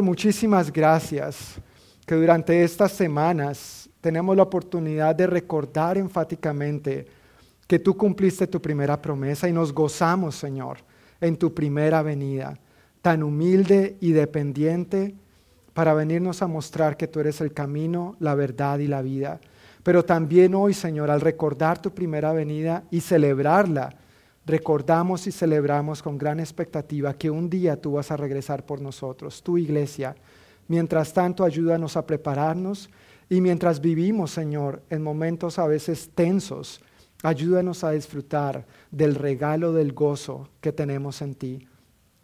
muchísimas gracias que durante estas semanas tenemos la oportunidad de recordar enfáticamente que tú cumpliste tu primera promesa y nos gozamos, Señor, en tu primera venida, tan humilde y dependiente para venirnos a mostrar que tú eres el camino, la verdad y la vida. Pero también hoy, Señor, al recordar tu primera venida y celebrarla, recordamos y celebramos con gran expectativa que un día tú vas a regresar por nosotros, tu iglesia. Mientras tanto, ayúdanos a prepararnos y mientras vivimos, Señor, en momentos a veces tensos, ayúdanos a disfrutar del regalo del gozo que tenemos en ti.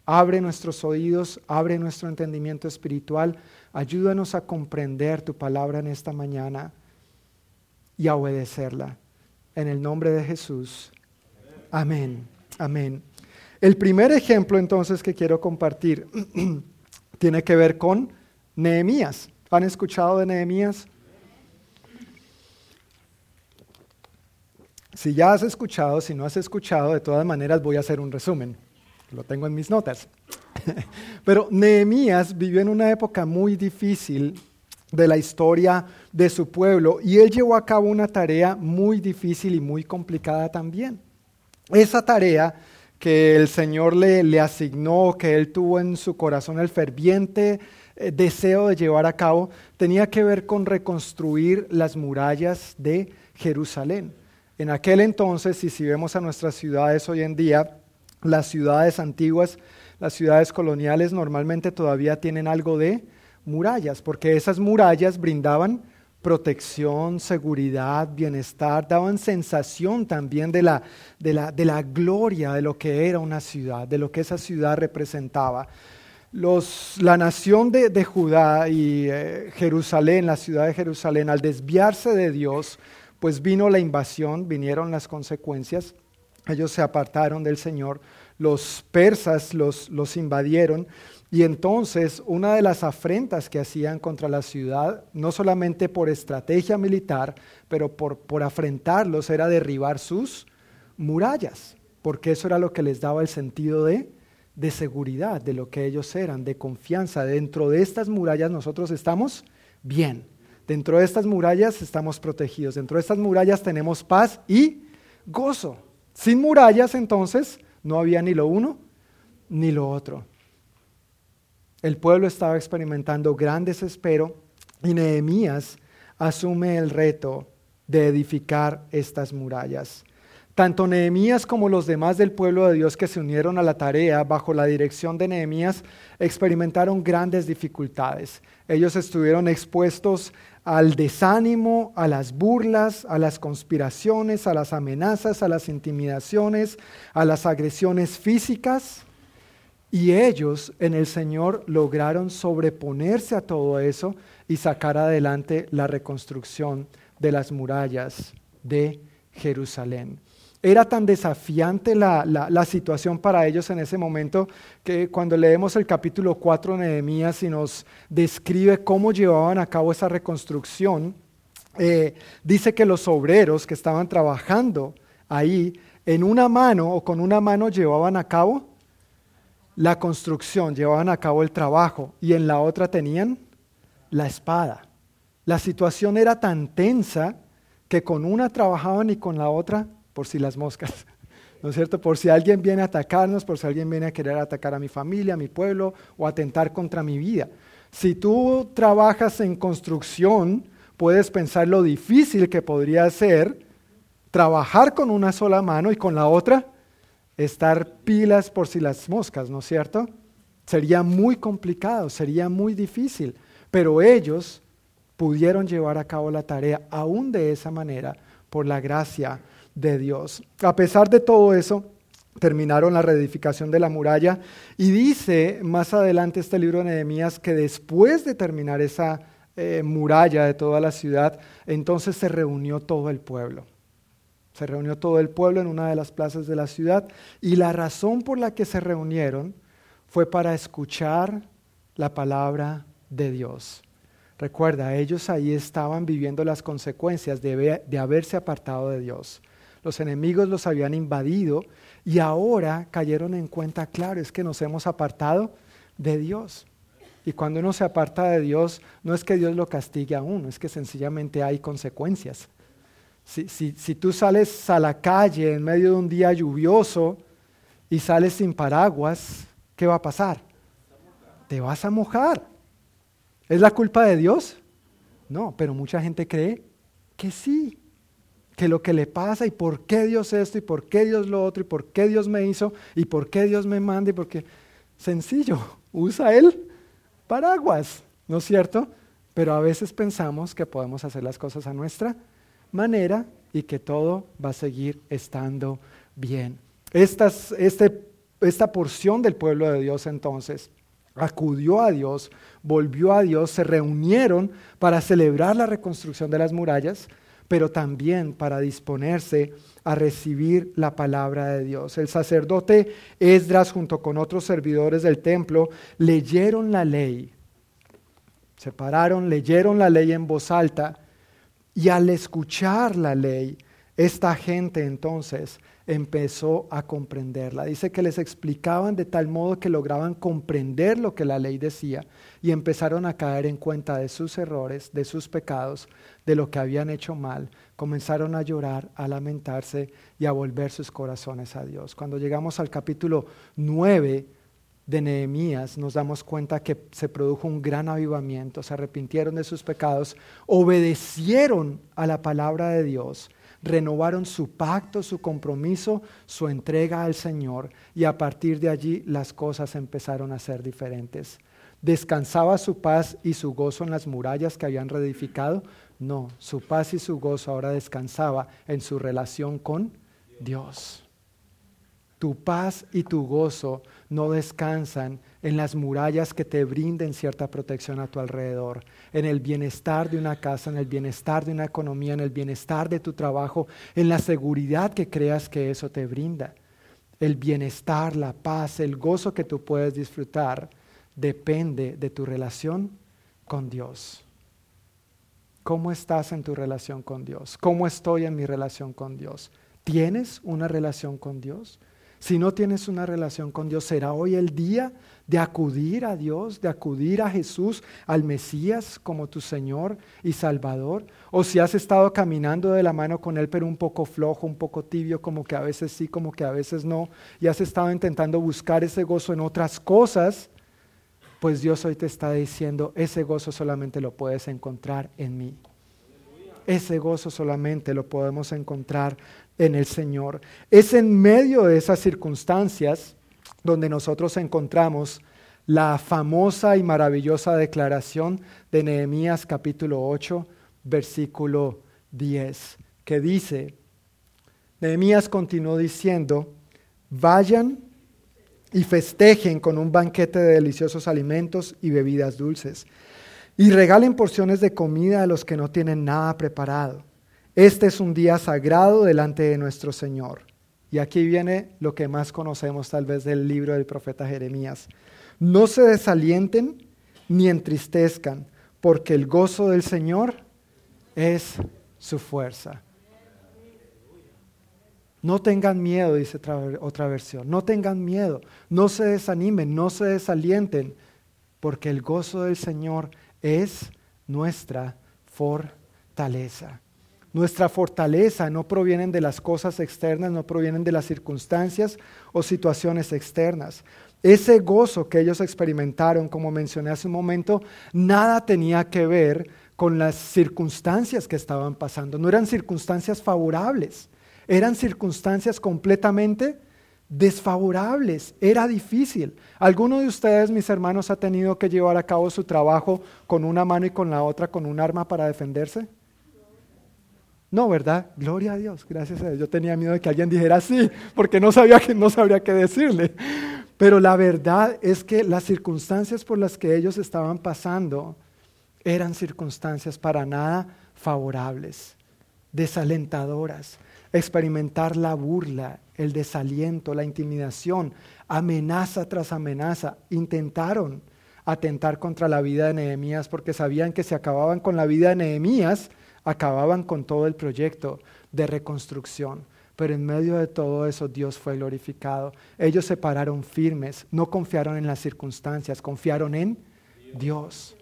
Abre nuestros oídos, abre nuestro entendimiento espiritual, ayúdanos a comprender tu palabra en esta mañana y a obedecerla. En el nombre de Jesús. Amén. Amén. El primer ejemplo entonces que quiero compartir tiene que ver con Nehemías. ¿Han escuchado de Nehemías? Si ya has escuchado, si no has escuchado, de todas maneras voy a hacer un resumen. Lo tengo en mis notas. Pero Nehemías vivió en una época muy difícil de la historia de su pueblo y él llevó a cabo una tarea muy difícil y muy complicada también. Esa tarea que el Señor le, le asignó, que él tuvo en su corazón el ferviente eh, deseo de llevar a cabo, tenía que ver con reconstruir las murallas de Jerusalén. En aquel entonces, y si vemos a nuestras ciudades hoy en día, las ciudades antiguas, las ciudades coloniales normalmente todavía tienen algo de murallas, porque esas murallas brindaban protección, seguridad, bienestar, daban sensación también de la, de la, de la gloria de lo que era una ciudad, de lo que esa ciudad representaba. Los, la nación de, de Judá y eh, Jerusalén, la ciudad de Jerusalén, al desviarse de Dios, pues vino la invasión, vinieron las consecuencias, ellos se apartaron del Señor, los persas los, los invadieron y entonces una de las afrentas que hacían contra la ciudad, no solamente por estrategia militar, pero por, por afrentarlos, era derribar sus murallas, porque eso era lo que les daba el sentido de, de seguridad, de lo que ellos eran, de confianza. Dentro de estas murallas nosotros estamos bien, dentro de estas murallas estamos protegidos, dentro de estas murallas tenemos paz y gozo. Sin murallas entonces no había ni lo uno ni lo otro. El pueblo estaba experimentando gran desespero y Nehemías asume el reto de edificar estas murallas. Tanto Nehemías como los demás del pueblo de Dios que se unieron a la tarea bajo la dirección de Nehemías experimentaron grandes dificultades. Ellos estuvieron expuestos al desánimo, a las burlas, a las conspiraciones, a las amenazas, a las intimidaciones, a las agresiones físicas. Y ellos en el Señor lograron sobreponerse a todo eso y sacar adelante la reconstrucción de las murallas de Jerusalén. Era tan desafiante la, la, situación para ellos en ese momento que cuando leemos el capítulo 4 de Nehemías y nos describe cómo llevaban a cabo esa reconstrucción, eh, dice que los obreros que estaban trabajando ahí en una mano o con una mano llevaban a cabo la construcción, llevaban a cabo el trabajo y en la otra tenían la espada. La situación era tan tensa que con una trabajaban y con la otra por si las moscas. ¿No es cierto? Por si alguien viene a atacarnos, por si alguien viene a querer atacar a mi familia, a mi pueblo o atentar contra mi vida. Si tú trabajas en construcción, puedes pensar lo difícil que podría ser trabajar con una sola mano y con la otra estar pilas por si las moscas, ¿no es cierto? Sería muy complicado, sería muy difícil, pero ellos pudieron llevar a cabo la tarea aún de esa manera por la gracia de Dios. A pesar de todo eso, terminaron la reedificación de la muralla y dice más adelante este libro de Nehemías que después de terminar esa eh, muralla de toda la ciudad, entonces se reunió todo el pueblo. Se reunió todo el pueblo en una de las plazas de la ciudad y la razón por la que se reunieron fue para escuchar la palabra de Dios. Recuerda, ellos ahí estaban viviendo las consecuencias de, haberse apartado de Dios. Los enemigos los habían invadido y ahora cayeron en cuenta, claro, es que nos hemos apartado de Dios. Y cuando uno se aparta de Dios, no es que Dios lo castigue a uno, es que sencillamente hay consecuencias. Si, tú sales a la calle en medio de un día lluvioso y sales sin paraguas, ¿qué va a pasar? Te vas a mojar. ¿Es la culpa de Dios? No, pero mucha gente cree que sí, que lo que le pasa y por qué Dios esto y por qué Dios lo otro y por qué Dios me hizo y por qué Dios me manda y porque sencillo, usa Él paraguas, ¿no es cierto? Pero a veces pensamos que podemos hacer las cosas a nuestra manera y que todo va a seguir estando bien. Esta, este, esta porción del pueblo de Dios entonces acudió a Dios, volvió a Dios, se reunieron para celebrar la reconstrucción de las murallas, pero también para disponerse a recibir la palabra de Dios. El sacerdote Esdras junto con otros servidores del templo leyeron la ley, se pararon, leyeron la ley en voz alta y al escuchar la ley, esta gente entonces empezó a comprenderla. Dice que les explicaban de tal modo que lograban comprender lo que la ley decía y empezaron a caer en cuenta de sus errores, de sus pecados, de lo que habían hecho mal. Comenzaron a llorar, a lamentarse y a volver sus corazones a Dios. Cuando llegamos al capítulo 9 de Nehemías, nos damos cuenta que se produjo un gran avivamiento, se arrepintieron de sus pecados, obedecieron a la palabra de Dios renovaron su pacto, su compromiso, su entrega al Señor y a partir de allí las cosas empezaron a ser diferentes. ¿Descansaba su paz y su gozo en las murallas que habían reedificado? No, su paz y su gozo ahora descansaba en su relación con Dios. Tu paz y tu gozo no descansan en las murallas que te brinden cierta protección a tu alrededor, en el bienestar de una casa, en el bienestar de una economía, en el bienestar de tu trabajo, en la seguridad que creas que eso te brinda. El bienestar, la paz, el gozo que tú puedes disfrutar depende de tu relación con Dios. ¿Cómo estás en tu relación con Dios? ¿Cómo estoy en mi relación con Dios? ¿Tienes una relación con Dios? Si no tienes una relación con Dios, ¿será hoy el día de acudir a Dios, de acudir a Jesús, al Mesías como tu Señor y Salvador? O si has estado caminando de la mano con Él, pero un poco flojo, un poco tibio, como que a veces sí, como que a veces no, y has estado intentando buscar ese gozo en otras cosas, pues Dios hoy te está diciendo, ese gozo solamente lo puedes encontrar en mí. Ese gozo solamente lo podemos encontrar en el Señor. Es en medio de esas circunstancias donde nosotros encontramos la famosa y maravillosa declaración de Nehemías capítulo 8, versículo 10, que dice, Nehemías continuó diciendo, vayan y festejen con un banquete de deliciosos alimentos y bebidas dulces, y regalen porciones de comida a los que no tienen nada preparado este es un día sagrado delante de nuestro Señor. Y aquí viene lo que más conocemos tal vez del libro del profeta Jeremías. No se desalienten ni entristezcan, porque el gozo del Señor es su fuerza. No tengan miedo, dice otra, versión, no tengan miedo, no se desanimen, no se desalienten, porque el gozo del Señor es nuestra fortaleza. Nuestra fortaleza no proviene de las cosas externas, no provienen de las circunstancias o situaciones externas. Ese gozo que ellos experimentaron, como mencioné hace un momento, nada tenía que ver con las circunstancias que estaban pasando. No eran circunstancias favorables, eran circunstancias completamente desfavorables. Era difícil. ¿Alguno de ustedes, mis hermanos, ha tenido que llevar a cabo su trabajo con una mano y con la otra con un arma para defenderse? No, ¿verdad? Gloria a Dios, gracias a Dios. Yo tenía miedo de que alguien dijera sí, porque no sabía que no sabría qué decirle. Pero la verdad es que las circunstancias por las que ellos estaban pasando eran circunstancias para nada favorables, desalentadoras. Experimentar la burla, el desaliento, la intimidación, amenaza tras amenaza. Intentaron atentar contra la vida de Nehemías porque sabían que si acababan con la vida de Nehemías, acababan con todo el proyecto de reconstrucción. Pero en medio de todo eso Dios fue glorificado. Ellos se pararon firmes, no confiaron en las circunstancias, confiaron en Dios.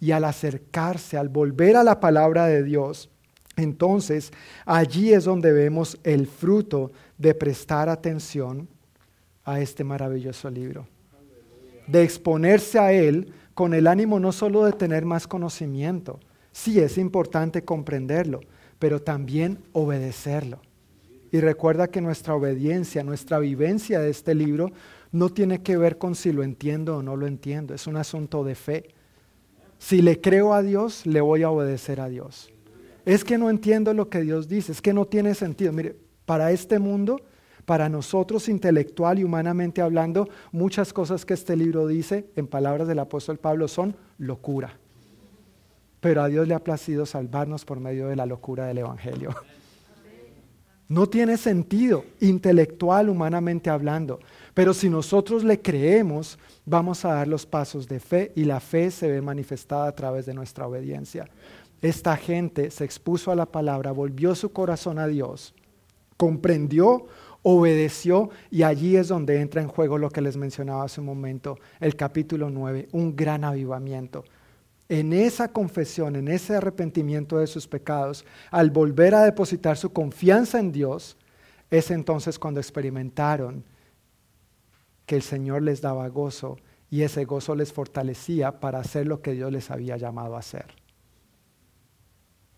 Y al acercarse, al volver a la palabra de Dios, entonces allí es donde vemos el fruto de prestar atención a este maravilloso libro. De exponerse a él con el ánimo no solo de tener más conocimiento, sí es importante comprenderlo, pero también obedecerlo. Y recuerda que nuestra obediencia, nuestra vivencia de este libro no tiene que ver con si lo entiendo o no lo entiendo, es un asunto de fe. Si le creo a Dios, le voy a obedecer a Dios. Es que no entiendo lo que Dios dice, es que no tiene sentido. Mire, para este mundo, para nosotros intelectual y humanamente hablando, muchas cosas que este libro dice, en palabras del apóstol Pablo, son locura. Pero a Dios le ha placido salvarnos por medio de la locura del Evangelio. No tiene sentido intelectual, humanamente hablando. Pero si nosotros le creemos, vamos a dar los pasos de fe y la fe se ve manifestada a través de nuestra obediencia. Esta gente se expuso a la palabra, volvió su corazón a Dios, comprendió, obedeció y allí es donde entra en juego lo que les mencionaba hace un momento, el capítulo 9, un gran avivamiento en esa confesión, en ese arrepentimiento de sus pecados, al volver a depositar su confianza en Dios, es entonces cuando experimentaron que el Señor les daba gozo y ese gozo les fortalecía para hacer lo que Dios les había llamado a hacer.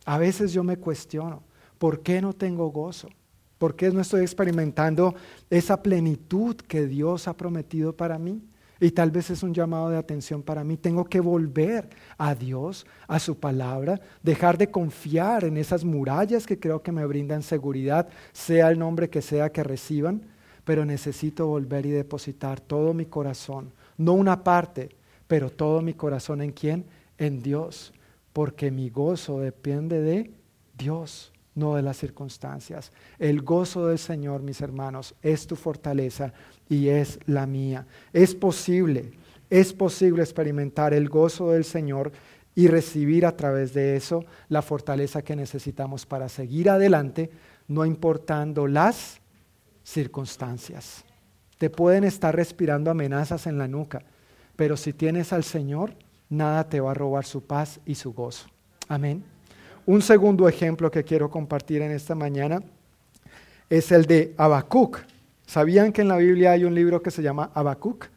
A veces yo me cuestiono, ¿por qué no tengo gozo? ¿Por qué no estoy experimentando esa plenitud que Dios ha prometido para mí? Y tal vez es un llamado de atención para mí. Tengo que volver a Dios, a su palabra, dejar de confiar en esas murallas que creo que me brindan seguridad, sea el nombre que sea que reciban, pero necesito volver y depositar todo mi corazón, no una parte, pero todo mi corazón en quién? En Dios, porque mi gozo depende de Dios no de las circunstancias. El gozo del Señor, mis hermanos, es tu fortaleza y es la mía. Es posible, es posible experimentar el gozo del Señor y recibir a través de eso la fortaleza que necesitamos para seguir adelante, no importando las circunstancias. Te pueden estar respirando amenazas en la nuca, pero si tienes al Señor, nada te va a robar su paz y su gozo. Amén. Un segundo ejemplo que quiero compartir en esta mañana es el de Habacuc. ¿Sabían que en la Biblia hay un libro que se llama Habacuc?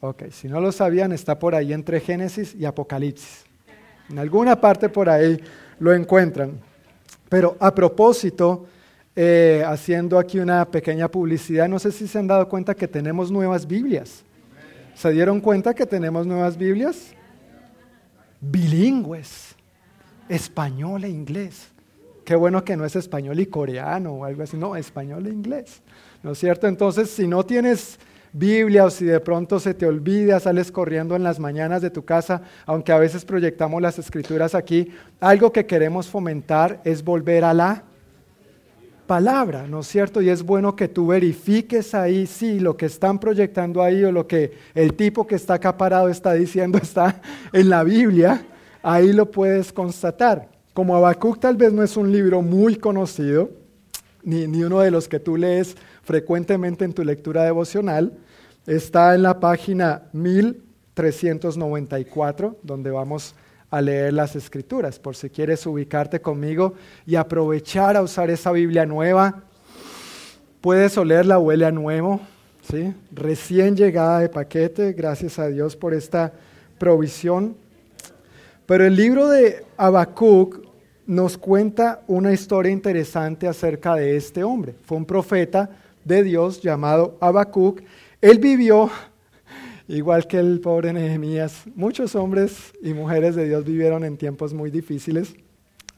Ok, si no lo sabían, está por ahí entre Génesis y Apocalipsis. En alguna parte por ahí lo encuentran. Pero a propósito, eh, haciendo aquí una pequeña publicidad, no sé si se han dado cuenta que tenemos nuevas Biblias. ¿Se dieron cuenta que tenemos nuevas Biblias? Bilingües, español e inglés. Qué bueno que no es español y coreano o algo así, no, español e inglés. ¿No es cierto? Entonces, si no tienes Biblia o si de pronto se te olvida, sales corriendo en las mañanas de tu casa, aunque a veces proyectamos las escrituras aquí, algo que queremos fomentar es volver a la palabra, ¿no es cierto? Y es bueno que tú verifiques ahí si lo que están proyectando ahí o lo que el tipo que está acaparado está diciendo está en la Biblia, ahí lo puedes constatar. Como Habacuc tal vez no es un libro muy conocido, ni, ni uno de los que tú lees frecuentemente en tu lectura devocional, está en la página 1394, donde vamos a leer las escrituras, por si quieres ubicarte conmigo y aprovechar a usar esa Biblia nueva. Puedes olerla, huele a nuevo, ¿sí? recién llegada de paquete, gracias a Dios por esta provisión. Pero el libro de Habacuc nos cuenta una historia interesante acerca de este hombre. Fue un profeta de Dios llamado Habacuc. Él vivió, igual que el pobre Nehemías, muchos hombres y mujeres de Dios vivieron en tiempos muy difíciles.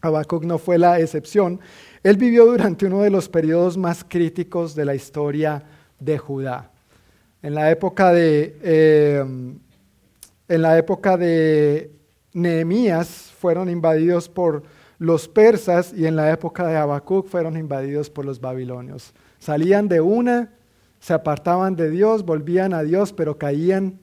Habacuc no fue la excepción. Él vivió durante uno de los periodos más críticos de la historia de Judá. En la época de, eh, en la época de Nehemías fueron invadidos por los persas y en la época de Habacuc fueron invadidos por los babilonios. Salían de una, se apartaban de Dios, volvían a Dios, pero caían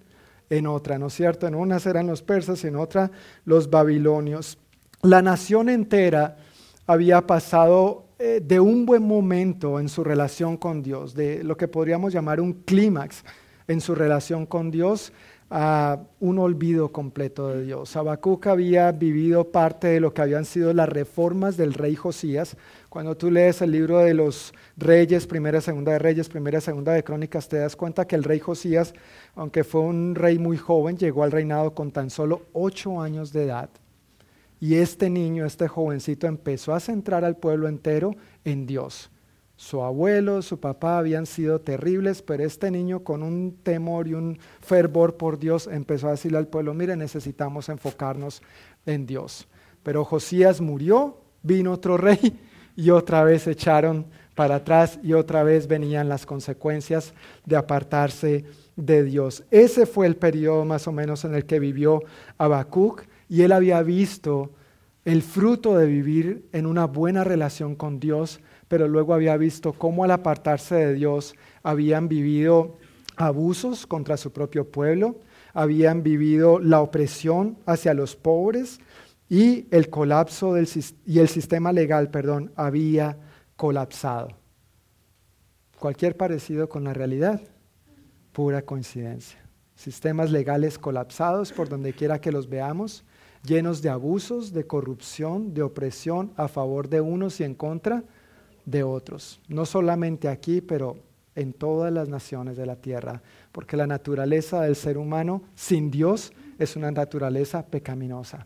en otra, ¿no es cierto? En unas eran los persas, en otra los babilonios. La nación entera había pasado eh, de un buen momento en su relación con Dios, de lo que podríamos llamar un clímax en su relación con Dios, a un olvido completo de Dios. Habacuc había vivido parte de lo que habían sido las reformas del rey Josías. Cuando tú lees el libro de los reyes, primera segunda de reyes, primera segunda de crónicas, te das cuenta que el rey Josías, aunque fue un rey muy joven, llegó al reinado con tan solo ocho años de edad. Y este niño, este jovencito, empezó a centrar al pueblo entero en Dios. Su abuelo, su papá habían sido terribles, pero este niño con un temor y un fervor por Dios empezó a decirle al pueblo, mire, necesitamos enfocarnos en Dios. Pero Josías murió, vino otro rey y otra vez echaron para atrás y otra vez venían las consecuencias de apartarse de Dios. Ese fue el periodo más o menos en el que vivió Habacuc y él había visto el fruto de vivir en una buena relación con Dios pero luego había visto cómo al apartarse de Dios habían vivido abusos contra su propio pueblo, habían vivido la opresión hacia los pobres y el colapso del, y el sistema legal, perdón, había colapsado. Cualquier parecido con la realidad, pura coincidencia. Sistemas legales colapsados por donde quiera que los veamos, llenos de abusos, de corrupción, de opresión a favor de unos y en contra de otros, no solamente aquí, pero en todas las naciones de la tierra, porque la naturaleza del ser humano sin Dios es una naturaleza pecaminosa,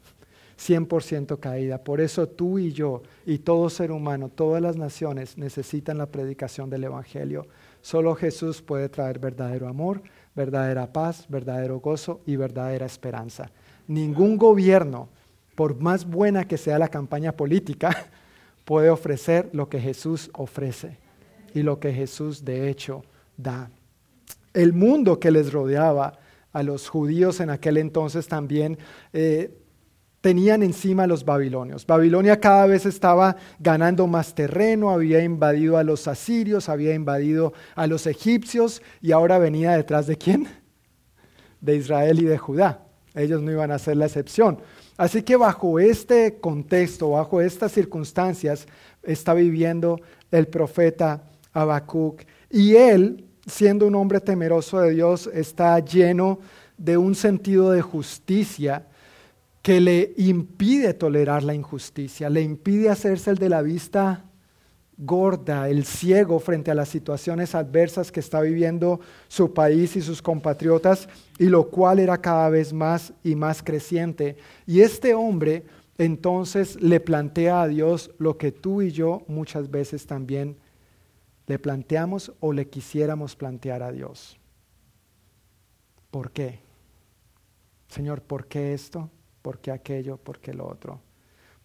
100% caída. Por eso tú y yo y todo ser humano, todas las naciones necesitan la predicación del Evangelio. Solo Jesús puede traer verdadero amor, verdadera paz, verdadero gozo y verdadera esperanza. Ningún gobierno, por más buena que sea la campaña política, puede ofrecer lo que Jesús ofrece y lo que Jesús de hecho da. El mundo que les rodeaba a los judíos en aquel entonces también eh, tenían encima los babilonios. Babilonia cada vez estaba ganando más terreno, había invadido a los asirios, había invadido a los egipcios y ahora venía detrás de quién? De Israel y de Judá. Ellos no iban a ser la excepción. Así que bajo este contexto, bajo estas circunstancias, está viviendo el profeta Habacuc. Y él, siendo un hombre temeroso de Dios, está lleno de un sentido de justicia que le impide tolerar la injusticia, le impide hacerse el de la vista gorda, el ciego frente a las situaciones adversas que está viviendo su país y sus compatriotas, y lo cual era cada vez más y más creciente. Y este hombre entonces le plantea a Dios lo que tú y yo muchas veces también le planteamos o le quisiéramos plantear a Dios. ¿Por qué? Señor, ¿por qué esto? ¿Por qué aquello? ¿Por qué lo otro?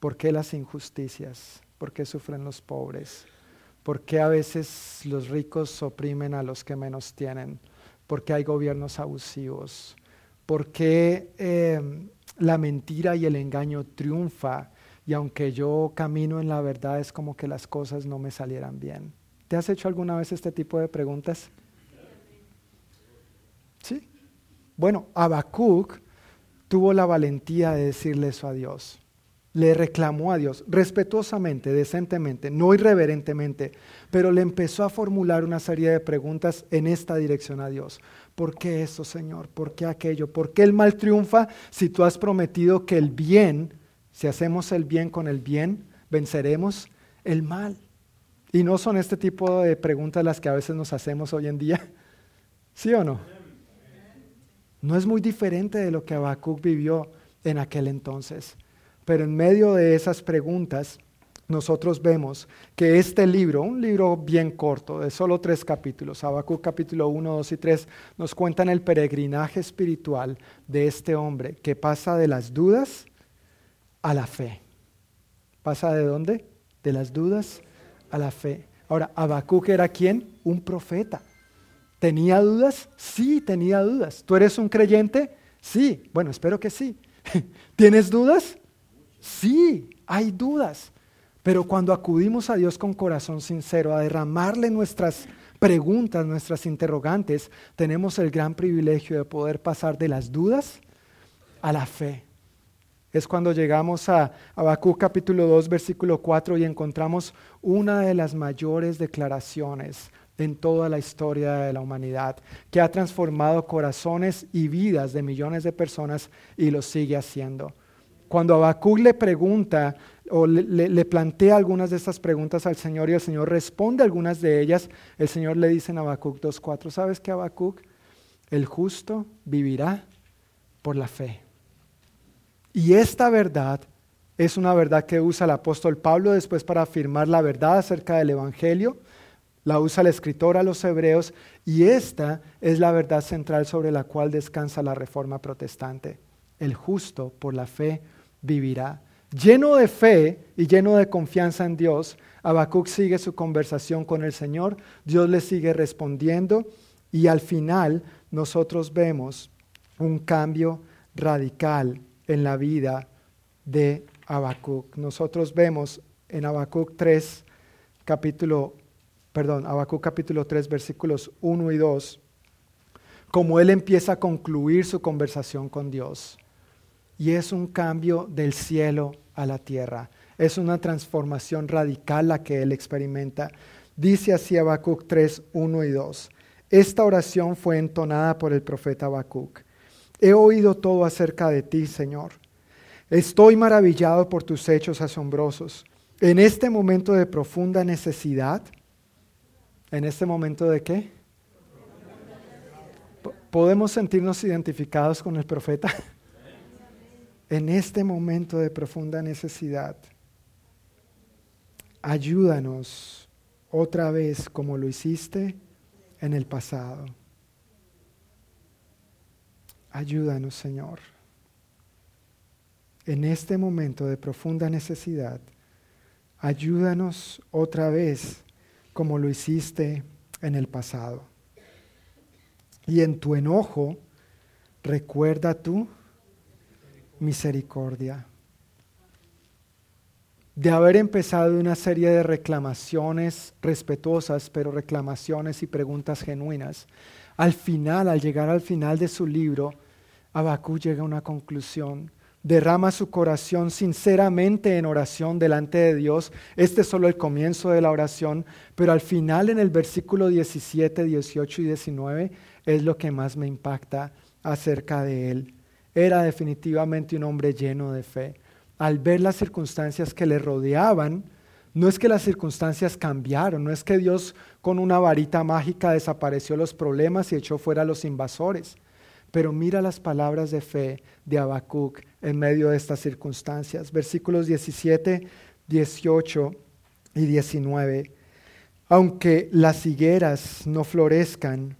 ¿Por qué las injusticias? ¿Por qué sufren los pobres? ¿Por qué a veces los ricos oprimen a los que menos tienen? ¿Por qué hay gobiernos abusivos? ¿Por qué eh, la mentira y el engaño triunfa? Y aunque yo camino en la verdad, es como que las cosas no me salieran bien. ¿Te has hecho alguna vez este tipo de preguntas? Sí. Bueno, Habacuc tuvo la valentía de decirle eso a Dios le reclamó a Dios respetuosamente, decentemente, no irreverentemente, pero le empezó a formular una serie de preguntas en esta dirección a Dios. ¿Por qué eso, Señor? ¿Por qué aquello? ¿Por qué el mal triunfa si tú has prometido que el bien, si hacemos el bien con el bien, venceremos el mal? Y no son este tipo de preguntas las que a veces nos hacemos hoy en día. ¿Sí o no? No es muy diferente de lo que Habacuc vivió en aquel entonces. Pero en medio de esas preguntas, nosotros vemos que este libro, un libro bien corto, de solo tres capítulos, Habacuc capítulo 1, 2 y 3, nos cuentan el peregrinaje espiritual de este hombre que pasa de las dudas a la fe. ¿Pasa de dónde? De las dudas a la fe. Ahora, Habacuc era quién? Un profeta. ¿Tenía dudas? Sí, tenía dudas. ¿Tú eres un creyente? Sí. Bueno, espero que sí. ¿Tienes dudas? Sí, hay dudas, pero cuando acudimos a Dios con corazón sincero, a derramarle nuestras preguntas, nuestras interrogantes, tenemos el gran privilegio de poder pasar de las dudas a la fe. Es cuando llegamos a Habacuc capítulo 2, versículo 4 y encontramos una de las mayores declaraciones en toda la historia de la humanidad, que ha transformado corazones y vidas de millones de personas y lo sigue haciendo. Cuando Habacuc le pregunta o le, plantea algunas de estas preguntas al Señor y el Señor responde algunas de ellas, el Señor le dice en Habacuc 2.4, ¿sabes qué Habacuc? El justo vivirá por la fe. Y esta verdad es una verdad que usa el apóstol Pablo después para afirmar la verdad acerca del Evangelio, la usa el escritor a los hebreos y esta es la verdad central sobre la cual descansa la reforma protestante. El justo por la fe vivirá. Lleno de fe y lleno de confianza en Dios, Habacuc sigue su conversación con el Señor, Dios le sigue respondiendo y al final nosotros vemos un cambio radical en la vida de Habacuc. Nosotros vemos en Habacuc 3, capítulo, perdón, Habacuc capítulo 3, versículos 1 y 2, como él empieza a concluir su conversación con Dios. Y es un cambio del cielo a la tierra. Es una transformación radical la que él experimenta. Dice así Habacuc 3, 1 y 2. Esta oración fue entonada por el profeta Habacuc. He oído todo acerca de ti, Señor. Estoy maravillado por tus hechos asombrosos. En este momento de profunda necesidad, ¿en este momento de qué? ¿Podemos sentirnos identificados con el profeta? en este momento de profunda necesidad, ayúdanos otra vez como lo hiciste en el pasado. Ayúdanos, Señor. En este momento de profunda necesidad, ayúdanos otra vez como lo hiciste en el pasado. Y en tu enojo, recuerda tú misericordia. De haber empezado una serie de reclamaciones respetuosas, pero reclamaciones y preguntas genuinas, al final, al llegar al final de su libro, Abacú llega a una conclusión derrama su corazón sinceramente en oración delante de Dios. Este es solo el comienzo de la oración, pero al final en el versículo 17, 18 y 19 es lo que más me impacta acerca de él era definitivamente un hombre lleno de fe. Al ver las circunstancias que le rodeaban, no es que las circunstancias cambiaron, no es que Dios con una varita mágica desapareció los problemas y echó fuera a los invasores. Pero mira las palabras de fe de Habacuc en medio de estas circunstancias. Versículos 17, 18 y 19. Aunque las higueras no florezcan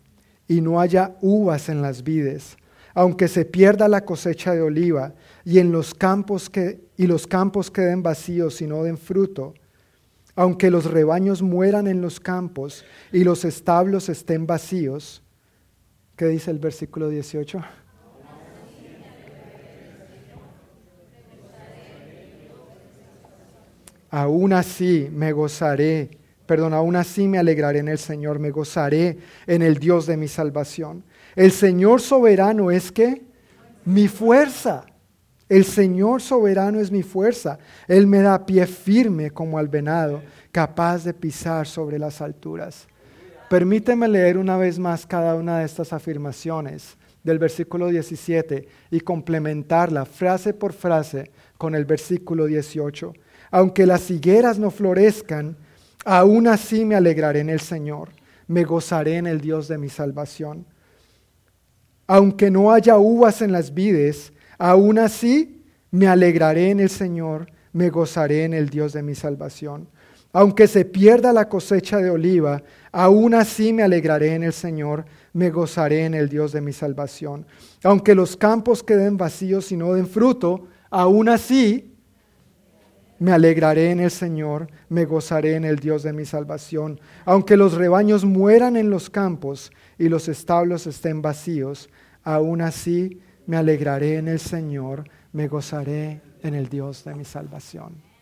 y no haya uvas en las vides, aunque se pierda la cosecha de oliva y, en los campos y los campos queden vacíos y no den fruto, aunque los rebaños mueran en los campos y los establos estén vacíos. ¿Qué dice el versículo 18? Aún así me gozaré, perdón, aún así me alegraré en el Señor, me gozaré en el Dios de mi salvación. El Señor soberano es que mi fuerza. El Señor soberano es mi fuerza. Él me da pie firme como al venado, capaz de pisar sobre las alturas. Permíteme leer una vez más cada una de estas afirmaciones del versículo 17 y complementarla frase por frase con el versículo 18. Aunque las higueras no florezcan, aún así me alegraré en el Señor, me gozaré en el Dios de mi salvación. Aunque no haya uvas en las vides, aún así me alegraré en el Señor, me gozaré en el Dios de mi salvación. Aunque se pierda la cosecha de oliva, aún así me alegraré en el Señor, me gozaré en el Dios de mi salvación. Aunque los campos queden vacíos y no den fruto, aún así me alegraré en el Señor, me gozaré en el Dios de mi salvación. Aunque los rebaños mueran en los campos y los establos estén vacíos, aún así me alegraré en el Señor, me gozaré en el Dios de mi salvación.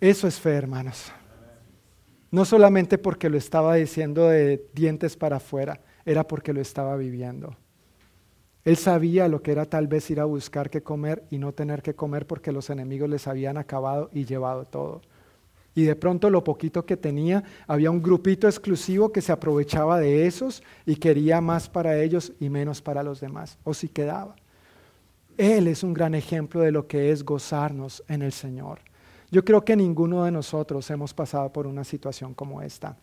Eso es fe, hermanos. No solamente porque lo estaba diciendo de dientes para afuera, era porque lo estaba viviendo. Él sabía lo que era tal vez ir a buscar qué comer y no tener que comer porque los enemigos les habían acabado y llevado todo. Y de pronto lo poquito que tenía, había un grupito exclusivo que se aprovechaba de esos y quería más para ellos y menos para los demás, o si quedaba. Él es un gran ejemplo de lo que es gozarnos en el Señor. Yo creo que ninguno de nosotros hemos pasado por una situación como esta.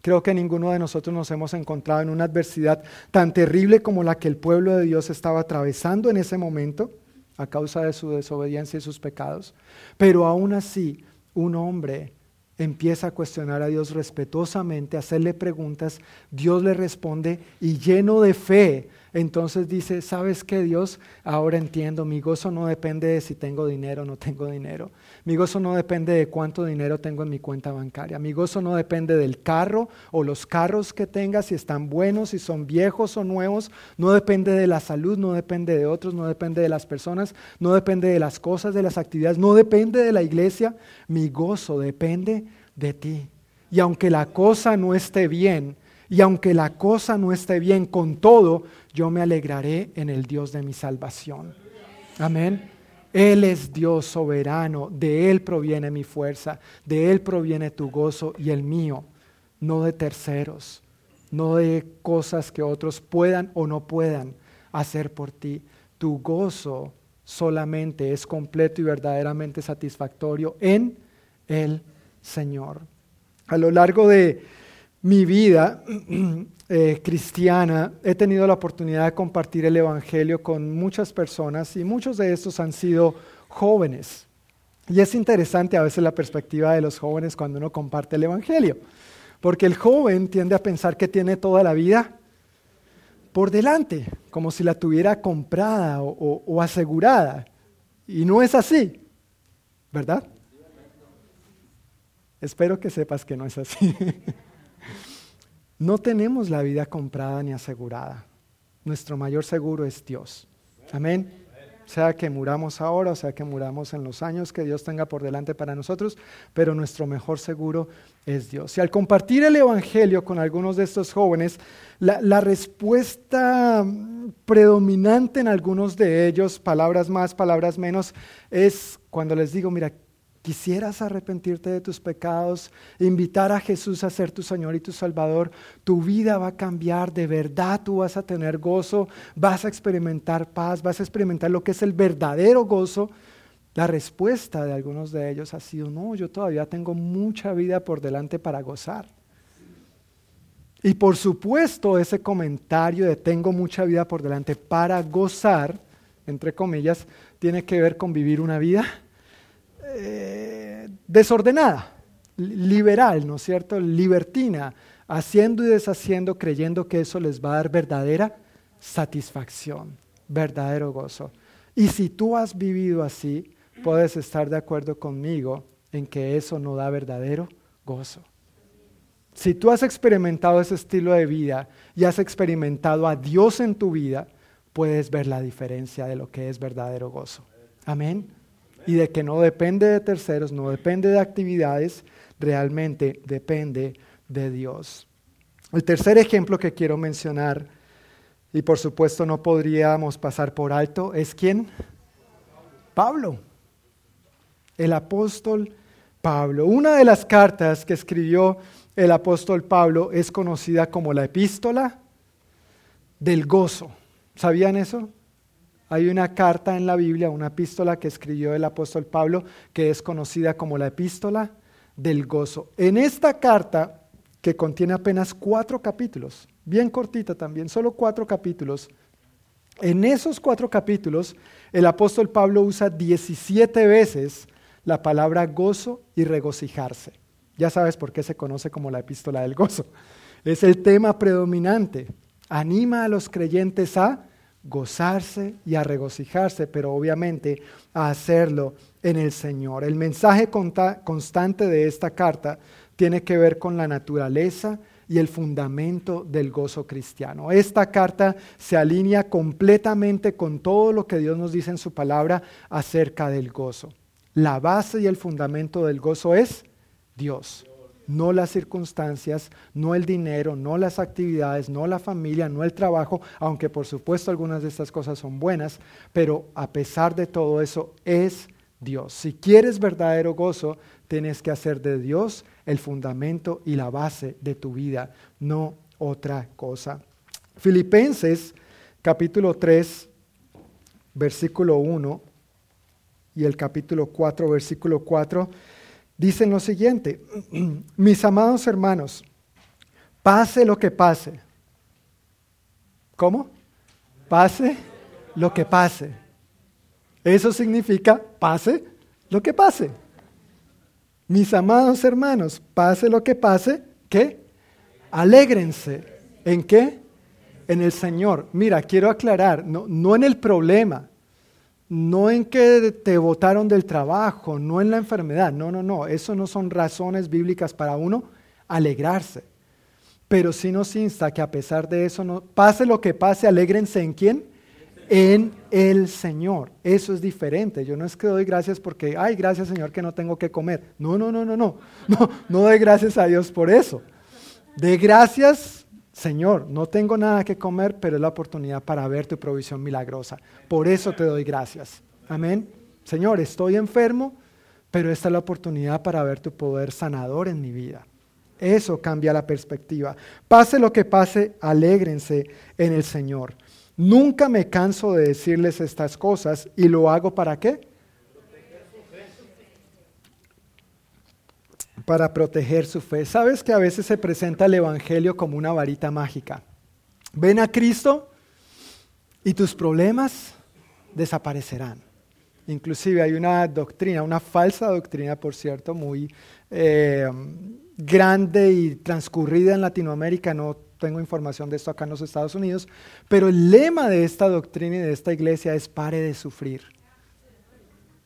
Creo que ninguno de nosotros nos hemos encontrado en una adversidad tan terrible como la que el pueblo de Dios estaba atravesando en ese momento a causa de su desobediencia y sus pecados. Pero aún así, un hombre empieza a cuestionar a Dios respetuosamente, a hacerle preguntas, Dios le responde y lleno de fe entonces dice, ¿sabes qué Dios? Ahora entiendo, mi gozo no depende de si tengo dinero o no tengo dinero. Mi gozo no depende de cuánto dinero tengo en mi cuenta bancaria. Mi gozo no depende del carro o los carros que tenga, si están buenos, si son viejos o nuevos. No depende de la salud, no depende de otros, no depende de las personas, no depende de las cosas, de las actividades, no depende de la iglesia. Mi gozo depende de ti. Y aunque la cosa no esté bien, y aunque la cosa no esté bien con todo, yo me alegraré en el Dios de mi salvación. Amén. Él es Dios soberano, de Él proviene mi fuerza, de Él proviene tu gozo y el mío, no de terceros, no de cosas que otros puedan o no puedan hacer por ti. Tu gozo solamente es completo y verdaderamente satisfactorio en el Señor. A lo largo de mi vida eh, cristiana he tenido la oportunidad de compartir el Evangelio con muchas personas y muchos de estos han sido jóvenes. Y es interesante a veces la perspectiva de los jóvenes cuando uno comparte el Evangelio, porque el joven tiende a pensar que tiene toda la vida por delante, como si la tuviera comprada o asegurada. Y no es así, ¿verdad? Espero que sepas que no es así. No tenemos la vida comprada ni asegurada. Nuestro mayor seguro es Dios. Amén. Sea que muramos ahora, o sea que muramos en los años que Dios tenga por delante para nosotros, pero nuestro mejor seguro es Dios. Y al compartir el Evangelio con algunos de estos jóvenes, la, la respuesta predominante en algunos de ellos, palabras más, palabras menos, es cuando les digo, mira, quisieras arrepentirte de tus pecados, invitar a Jesús a ser tu Señor y tu Salvador, tu vida va a cambiar, de verdad tú vas a tener gozo, vas a experimentar paz, vas a experimentar lo que es el verdadero gozo. La respuesta de algunos de ellos ha sido, no, yo todavía tengo mucha vida por delante para gozar. Y por supuesto ese comentario de tengo mucha vida por delante para gozar, entre comillas, tiene que ver con vivir una vida eh, desordenada, liberal, ¿no es cierto? Libertina, haciendo y deshaciendo, creyendo que eso les va a dar verdadera satisfacción, verdadero gozo. Y si tú has vivido así, puedes estar de acuerdo conmigo en que eso no da verdadero gozo. Si tú has experimentado ese estilo de vida y has experimentado a Dios en tu vida, puedes ver la diferencia de lo que es verdadero gozo. Amén y de que no depende de terceros, no depende de actividades, realmente depende de Dios. El tercer ejemplo que quiero mencionar, y por supuesto no podríamos pasar por alto, es quién? Pablo, el apóstol Pablo. Una de las cartas que escribió el apóstol Pablo es conocida como la epístola del gozo. ¿Sabían eso? Hay una carta en la Biblia, una epístola que escribió el apóstol Pablo, que es conocida como la epístola del gozo. En esta carta, que contiene apenas cuatro capítulos, bien cortita también, solo cuatro capítulos, en esos cuatro capítulos, el apóstol Pablo usa 17 veces la palabra gozo y regocijarse. Ya sabes por qué se conoce como la epístola del gozo. Es el tema predominante. Anima a los creyentes a gozarse y a regocijarse, pero obviamente a hacerlo en el Señor. El mensaje constante de esta carta tiene que ver con la naturaleza y el fundamento del gozo cristiano. Esta carta se alinea completamente con todo lo que Dios nos dice en su palabra acerca del gozo. La base y el fundamento del gozo es Dios no las circunstancias, no el dinero, no las actividades, no la familia, no el trabajo, aunque por supuesto algunas de estas cosas son buenas, pero a pesar de todo eso es Dios. Si quieres verdadero gozo, tienes que hacer de Dios el fundamento y la base de tu vida, no otra cosa. Filipenses capítulo 3, versículo 1 y el capítulo 4, versículo 4, dicen lo siguiente, mis amados hermanos, pase lo que pase. ¿Cómo? Pase lo que pase. Eso significa pase lo que pase. Mis amados hermanos, pase lo que pase, ¿qué? Alégrense. ¿En qué? En el Señor. Mira, quiero aclarar, no, no en el problema, no en que te votaron del trabajo, no en la enfermedad, no, no, no, eso no son razones bíblicas para uno alegrarse. Pero sí nos insta que a pesar de eso, pase lo que pase, alégrense en quién? En el Señor. Eso es diferente. Yo no es que doy gracias porque, ay, gracias Señor que no tengo que comer. No, no, no, no, no. No, no doy gracias a Dios por eso. De gracias Señor, no tengo nada que comer, pero es la oportunidad para ver tu provisión milagrosa. Por eso te doy gracias. Amén. Señor, estoy enfermo, pero esta es la oportunidad para ver tu poder sanador en mi vida. Eso cambia la perspectiva. Pase lo que pase, alégrense en el Señor. Nunca me canso de decirles estas cosas y lo hago para qué? Para proteger su fe. ¿Sabes que a veces se presenta el Evangelio como una varita mágica? Ven a Cristo y tus problemas desaparecerán. Inclusive hay una doctrina, una falsa doctrina, por cierto, muy eh, grande y transcurrida en Latinoamérica, no tengo información de esto acá en los Estados Unidos, pero el lema de esta doctrina y de esta iglesia es pare de sufrir.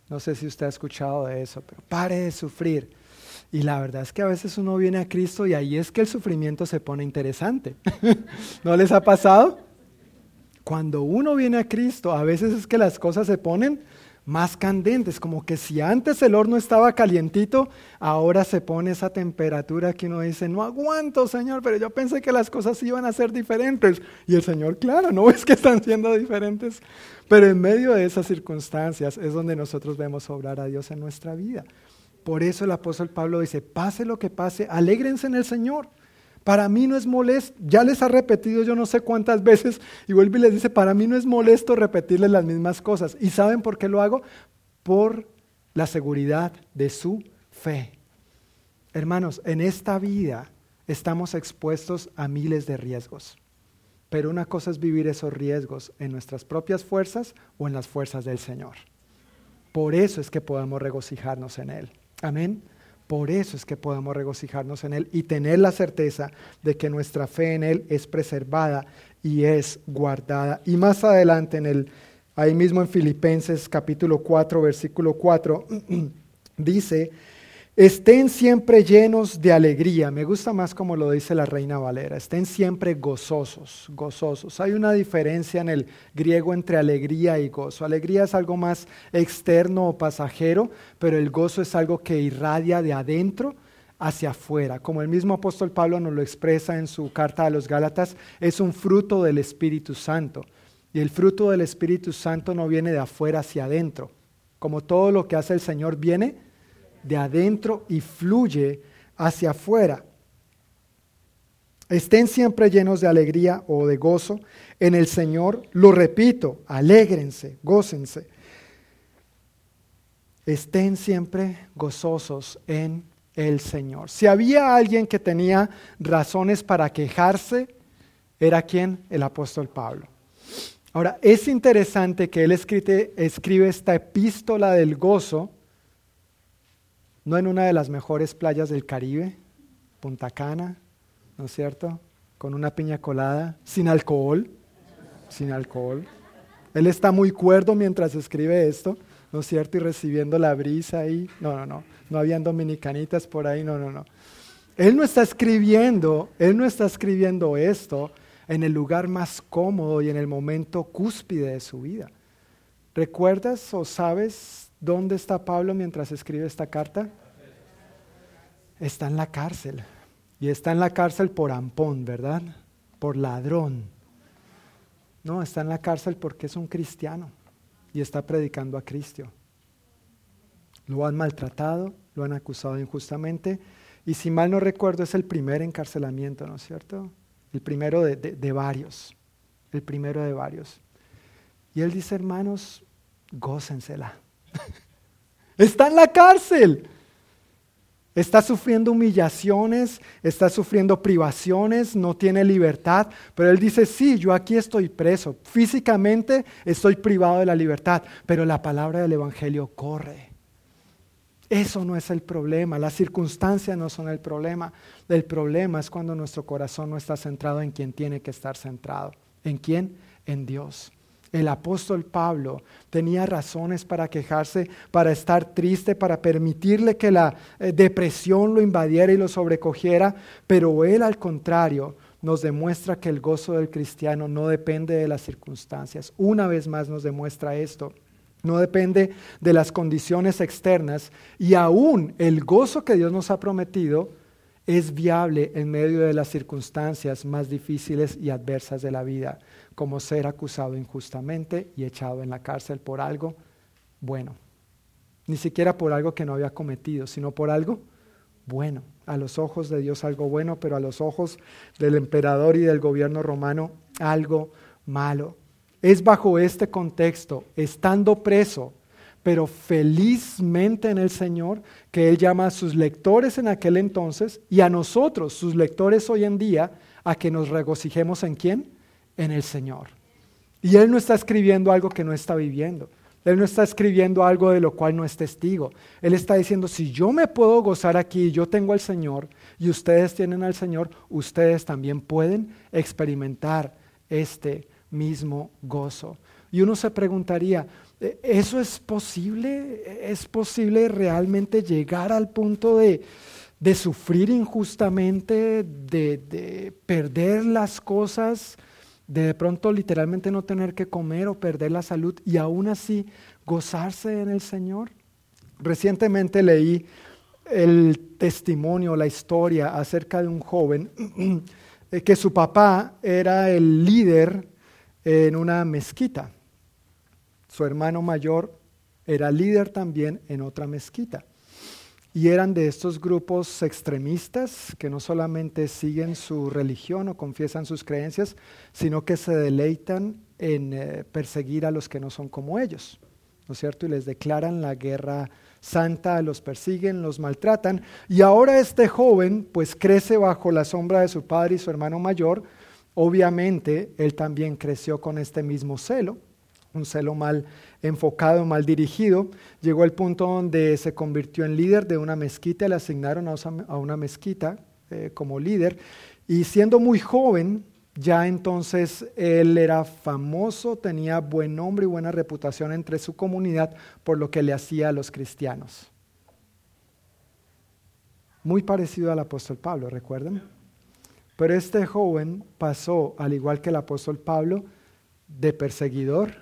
No sé si usted ha escuchado de eso, pero pare de sufrir. Y la verdad es que a veces uno viene a Cristo y ahí es que el sufrimiento se pone interesante. ¿No les ha pasado? Cuando uno viene a Cristo, a veces es que las cosas se ponen más candentes, como que si antes el horno estaba calientito, ahora se pone esa temperatura que uno dice, no aguanto, Señor, pero yo pensé que las cosas iban a ser diferentes. Y el Señor, claro, no es que están siendo diferentes, pero en medio de esas circunstancias es donde nosotros vemos obrar a Dios en nuestra vida. Por eso el apóstol Pablo dice, pase lo que pase, alégrense en el Señor. Para mí no es molesto, ya les ha repetido yo no sé cuántas veces, y vuelve y les dice, para mí no es molesto repetirles las mismas cosas. ¿Y saben por qué lo hago? Por la seguridad de su fe. Hermanos, en esta vida estamos expuestos a miles de riesgos, pero una cosa es vivir esos riesgos en nuestras propias fuerzas o en las fuerzas del Señor. Por eso es que podemos regocijarnos en Él. Amén. Por eso es que podemos regocijarnos en Él y tener la certeza de que nuestra fe en Él es preservada y es guardada. Y más adelante, en el, ahí mismo en Filipenses capítulo 4, versículo 4, dice, Estén siempre llenos de alegría. Me gusta más como lo dice la reina Valera. Estén siempre gozosos, gozosos. Hay una diferencia en el griego entre alegría y gozo. Alegría es algo más externo o pasajero, pero el gozo es algo que irradia de adentro hacia afuera. Como el mismo apóstol Pablo nos lo expresa en su carta a los Gálatas, es un fruto del Espíritu Santo. Y el fruto del Espíritu Santo no viene de afuera hacia adentro. Como todo lo que hace el Señor viene de adentro y fluye hacia afuera. Estén siempre llenos de alegría o de gozo en el Señor. Lo repito, alégrense, gócense. Estén siempre gozosos en el Señor. Si había alguien que tenía razones para quejarse, era quien? El apóstol Pablo. Ahora, es interesante que él escribe, escribe esta epístola del gozo no en una de las mejores playas del Caribe, Punta Cana, ¿no es cierto? Con una piña colada, sin alcohol, sin alcohol. Él está muy cuerdo mientras escribe esto, ¿no es cierto? Y recibiendo la brisa ahí. No, no, no. No habían dominicanitas por ahí, no, no, no. Él no está escribiendo, él no está escribiendo esto en el lugar más cómodo y en el momento cúspide de su vida. ¿Recuerdas o sabes ¿Dónde está Pablo mientras escribe esta carta? Está en la cárcel. Y está en la cárcel por ampón, ¿verdad? Por ladrón. No, está en la cárcel porque es un cristiano y está predicando a Cristo. Lo han maltratado, lo han acusado injustamente y si mal no recuerdo es el primer encarcelamiento, ¿no es cierto? El primero de, de varios, el primero de varios. Y él dice, hermanos, gócensela. Está en la cárcel. Está sufriendo humillaciones, está sufriendo privaciones, no tiene libertad, pero él dice, sí, yo aquí estoy preso, físicamente estoy privado de la libertad, pero la palabra del Evangelio corre. Eso no es el problema, las circunstancias no son el problema, el problema es cuando nuestro corazón no está centrado en quien tiene que estar centrado. ¿En quién? En Dios. El apóstol Pablo tenía razones para quejarse, para estar triste, para permitirle que la eh, depresión lo invadiera y lo sobrecogiera, pero él al contrario nos demuestra que el gozo del cristiano no depende de las circunstancias. Una vez más nos demuestra esto. No depende de las condiciones externas y aún el gozo que Dios nos ha prometido es viable en medio de las circunstancias más difíciles y adversas de la vida como ser acusado injustamente y echado en la cárcel por algo bueno. Ni siquiera por algo que no había cometido, sino por algo bueno. A los ojos de Dios algo bueno, pero a los ojos del emperador y del gobierno romano algo malo. Es bajo este contexto, estando preso, pero felizmente en el Señor, que Él llama a sus lectores en aquel entonces y a nosotros, sus lectores hoy en día, a que nos regocijemos en quién? En el Señor. Y Él no está escribiendo algo que no está viviendo. Él no está escribiendo algo de lo cual no es testigo. Él está diciendo, si yo me puedo gozar aquí, yo tengo al Señor y ustedes tienen al Señor, ustedes también pueden experimentar este mismo gozo. Y uno se preguntaría, ¿e-, ¿eso es posible? ¿Es posible realmente llegar al punto de, de sufrir injustamente, de, de perder las cosas? De de pronto literalmente no tener que comer o perder la salud y aún así gozarse en el Señor. Recientemente leí el testimonio, la historia acerca de un joven que su papá era el líder en una mezquita. Su hermano mayor era líder también en otra mezquita. Y eran de estos grupos extremistas que no solamente siguen su religión o confiesan sus creencias, sino que se deleitan en eh, perseguir a los que no son como ellos, ¿no es cierto? Y les declaran la guerra santa, los persiguen, los maltratan. Y ahora este joven pues crece bajo la sombra de su padre y su hermano mayor. Obviamente él también creció con este mismo celo, un celo mal enfocado, mal dirigido. Llegó al punto donde se convirtió en líder de una mezquita, le asignaron a una mezquita eh, como líder. Y siendo muy joven, ya entonces él era famoso, tenía buen nombre y buena reputación entre su comunidad por lo que le hacía a los cristianos. Muy parecido al apóstol Pablo, ¿recuerdan? Pero este joven pasó, al igual que el apóstol Pablo, de perseguidor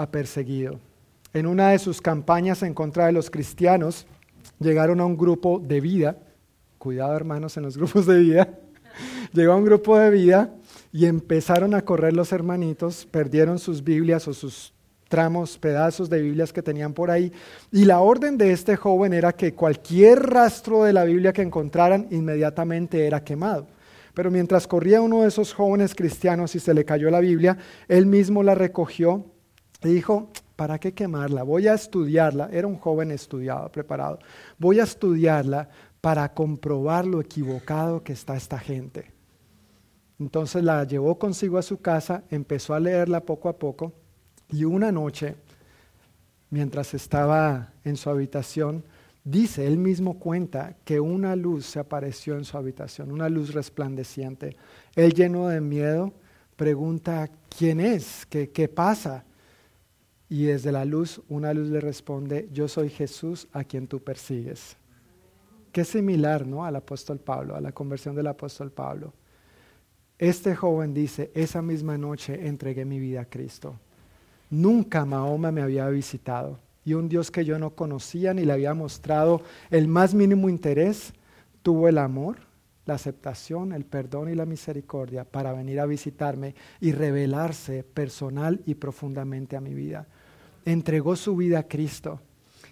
ha perseguido. En una de sus campañas en contra de los cristianos, llegaron a un grupo de vida, cuidado hermanos en los grupos de vida, llegó a un grupo de vida y empezaron a correr los hermanitos, perdieron sus Biblias o sus tramos, pedazos de Biblias que tenían por ahí. Y la orden de este joven era que cualquier rastro de la Biblia que encontraran inmediatamente era quemado. Pero mientras corría uno de esos jóvenes cristianos y se le cayó la Biblia, él mismo la recogió y dijo, ¿para qué quemarla? Voy a estudiarla. Era un joven estudiado, preparado. Voy a estudiarla para comprobar lo equivocado que está esta gente. Entonces la llevó consigo a su casa, empezó a leerla poco a poco y una noche, mientras estaba en su habitación, dice, él mismo cuenta que una luz se apareció en su habitación, una luz resplandeciente. Él lleno de miedo pregunta, ¿quién es? ¿Qué, qué pasa? Y desde la luz, una luz le responde, yo soy Jesús a quien tú persigues. Qué similar, ¿no? Al apóstol Pablo, a la conversión del apóstol Pablo. Este joven dice, esa misma noche entregué mi vida a Cristo. Nunca Mahoma me había visitado y un Dios que yo no conocía ni le había mostrado el más mínimo interés, tuvo el amor, la aceptación, el perdón y la misericordia para venir a visitarme y revelarse personal y profundamente a mi vida entregó su vida a Cristo.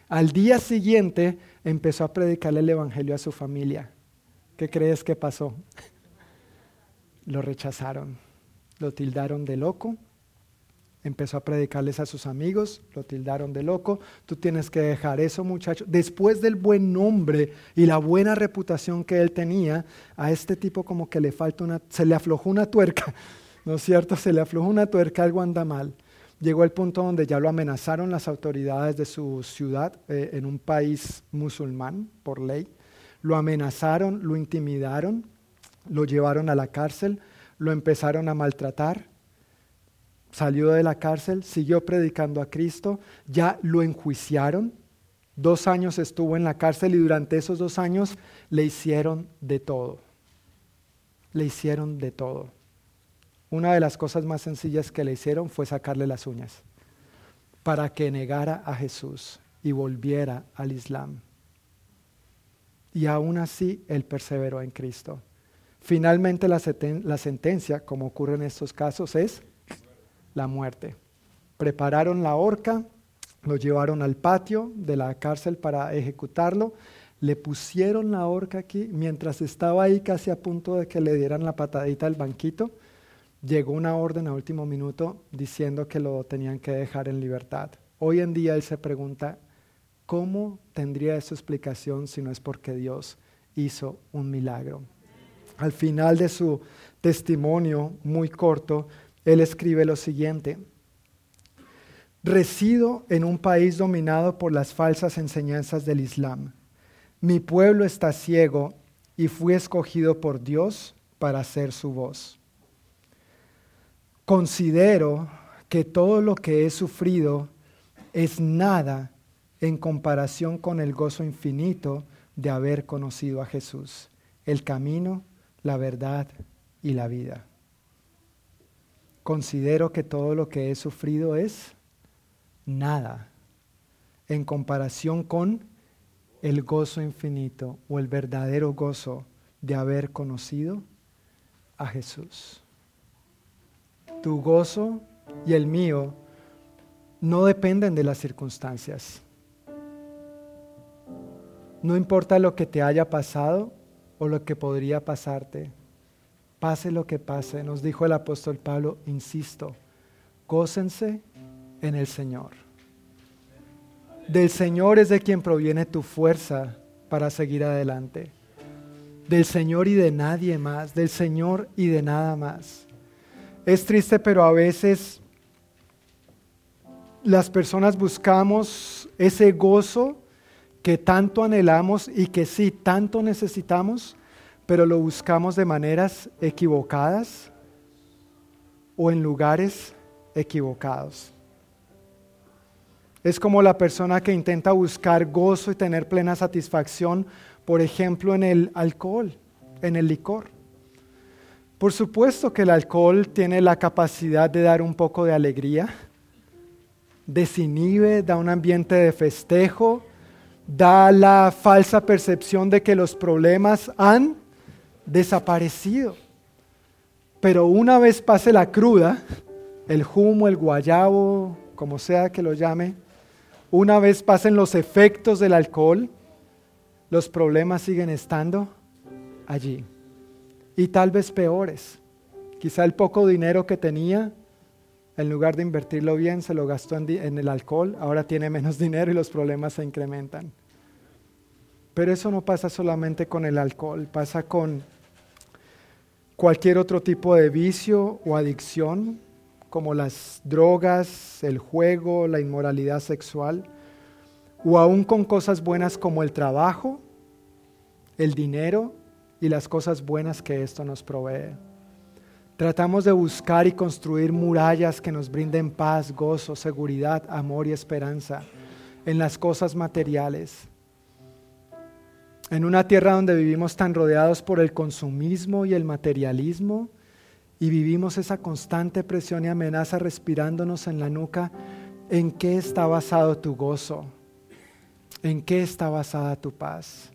Al día siguiente empezó a predicarle el Evangelio a su familia. ¿Qué crees que pasó? Lo rechazaron, lo tildaron de loco empezó a predicarles a sus amigos, lo tildaron de loco, tú tienes que dejar eso muchacho. Después del buen nombre y la buena reputación que él tenía, a este tipo como que le falta una, se le aflojó una tuerca, ¿no es cierto? Se le aflojó una tuerca, algo anda mal. Llegó el punto donde ya lo amenazaron las autoridades de su ciudad eh, en un país musulmán por ley. Lo amenazaron, lo intimidaron, lo llevaron a la cárcel, lo empezaron a maltratar salió de la cárcel, siguió predicando a Cristo, ya lo enjuiciaron, dos años estuvo en la cárcel y durante esos dos años le hicieron de todo, le hicieron de todo. Una de las cosas más sencillas que le hicieron fue sacarle las uñas para que negara a Jesús y volviera al Islam. Y aún así él perseveró en Cristo. Finalmente la, sentencia, como ocurre en estos casos, es la muerte. Prepararon la horca, lo llevaron al patio de la cárcel para ejecutarlo, le pusieron la horca aquí, mientras estaba ahí casi a punto de que le dieran la patadita al banquito, llegó una orden a último minuto diciendo que lo tenían que dejar en libertad. Hoy en día él se pregunta, ¿cómo tendría esa explicación si no es porque Dios hizo un milagro? Al final de su testimonio muy corto, él escribe lo siguiente. Resido en un país dominado por las falsas enseñanzas del Islam. Mi pueblo está ciego y fui escogido por Dios para ser su voz. Considero que todo lo que he sufrido es nada en comparación con el gozo infinito de haber conocido a Jesús, el camino, la verdad y la vida considero que todo lo que he sufrido es nada en comparación con el gozo infinito o el verdadero gozo de haber conocido a Jesús. Tu gozo y el mío no dependen de las circunstancias. No importa lo que te haya pasado o lo que podría pasarte. Pase lo que pase, nos dijo el apóstol Pablo, insisto, gócense en el Señor. Del Señor es de quien proviene tu fuerza para seguir adelante. Del Señor y de nadie más, del Señor y de nada más. Es triste, pero a veces las personas buscamos ese gozo que tanto anhelamos y que sí, tanto necesitamos, pero lo buscamos de maneras equivocadas o en lugares equivocados. Es como la persona que intenta buscar gozo y tener plena satisfacción, por ejemplo, en el alcohol, en el licor. Por supuesto que el alcohol tiene la capacidad de dar un poco de alegría, desinhibe, da un ambiente de festejo, da la falsa percepción de que los problemas han desaparecido. Pero una vez pase la cruda, el humo, el guayabo, como sea que lo llame, una vez pasen los efectos del alcohol, los problemas siguen estando allí. Y tal vez peores. Quizá el poco dinero que tenía, en lugar de invertirlo bien, se lo gastó en, el alcohol, ahora tiene menos dinero y los problemas se incrementan. Pero eso no pasa solamente con el alcohol, pasa con cualquier otro tipo de vicio o adicción, como las drogas, el juego, la inmoralidad sexual, o aún con cosas buenas como el trabajo, el dinero y las cosas buenas que esto nos provee. Tratamos de buscar y construir murallas que nos brinden paz, gozo, seguridad, amor y esperanza en las cosas materiales en una tierra donde vivimos tan rodeados por el consumismo y el materialismo y vivimos esa constante presión y amenaza respirándonos en la nuca, ¿en qué está basado tu gozo? ¿En qué está basada tu paz?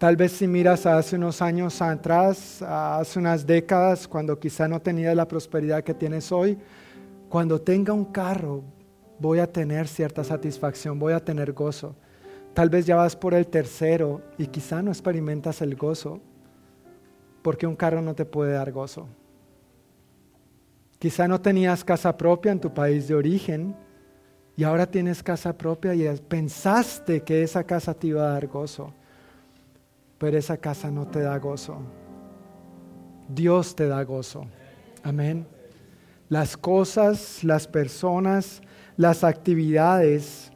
Tal vez si miras hace unos años atrás, hace unas décadas, cuando quizá no tenías la prosperidad que tienes hoy, cuando tenga un carro voy a tener cierta satisfacción, voy a tener gozo. Tal vez ya vas por el tercero y quizá no experimentas el gozo, porque un carro no te puede dar gozo. Quizá no tenías casa propia en tu país de origen y ahora tienes casa propia y pensaste que esa casa te iba a dar gozo, pero esa casa no te da gozo. Dios te da gozo. Amén. Las cosas, las personas, las actividades,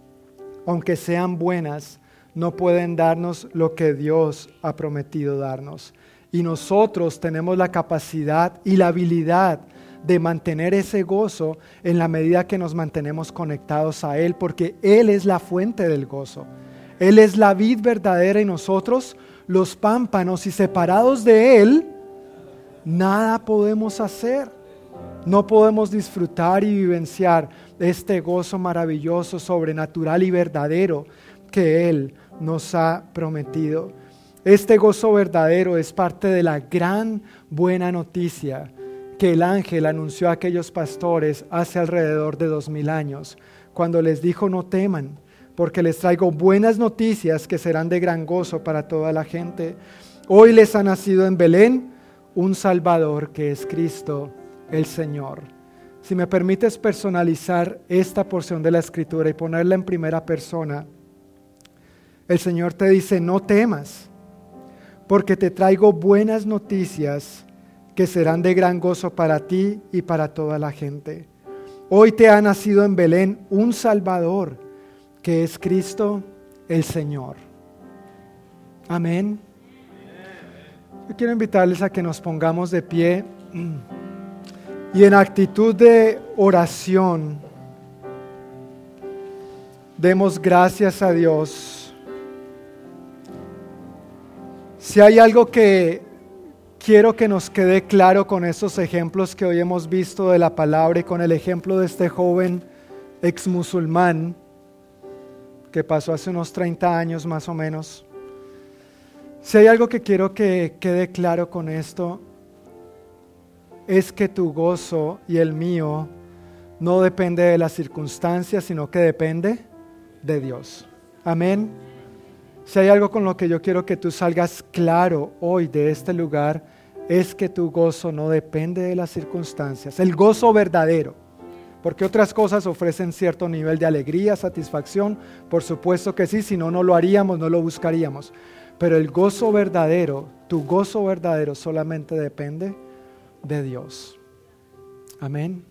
aunque sean buenas, no pueden darnos lo que Dios ha prometido darnos. Y nosotros tenemos la capacidad y la habilidad de mantener ese gozo en la medida que nos mantenemos conectados a Él, porque Él es la fuente del gozo. Él es la vid verdadera y nosotros los pámpanos y separados de Él, nada podemos hacer. No podemos disfrutar y vivenciar este gozo maravilloso, sobrenatural y verdadero que Él nos ha prometido. Este gozo verdadero es parte de la gran buena noticia que el ángel anunció a aquellos pastores hace alrededor de dos mil años, cuando les dijo no teman, porque les traigo buenas noticias que serán de gran gozo para toda la gente. Hoy les ha nacido en Belén un Salvador que es Cristo el Señor. Si me permites personalizar esta porción de la escritura y ponerla en primera persona, el Señor te dice, no temas, porque te traigo buenas noticias que serán de gran gozo para ti y para toda la gente. Hoy te ha nacido en Belén un Salvador, que es Cristo el Señor. Amén. Yo quiero invitarles a que nos pongamos de pie y en actitud de oración demos gracias a Dios. Si hay algo que quiero que nos quede claro con estos ejemplos que hoy hemos visto de la palabra y con el ejemplo de este joven ex musulmán que pasó hace unos 30 años más o menos. Si hay algo que quiero que quede claro con esto, es que tu gozo y el mío no depende de las circunstancias, sino que depende de Dios. Amén. Si hay algo con lo que yo quiero que tú salgas claro hoy de este lugar, es que tu gozo no depende de las circunstancias, el gozo verdadero, porque otras cosas ofrecen cierto nivel de alegría, satisfacción, por supuesto que sí, si no, no lo haríamos, no lo buscaríamos, pero el gozo verdadero, tu gozo verdadero solamente depende de Dios. Amén.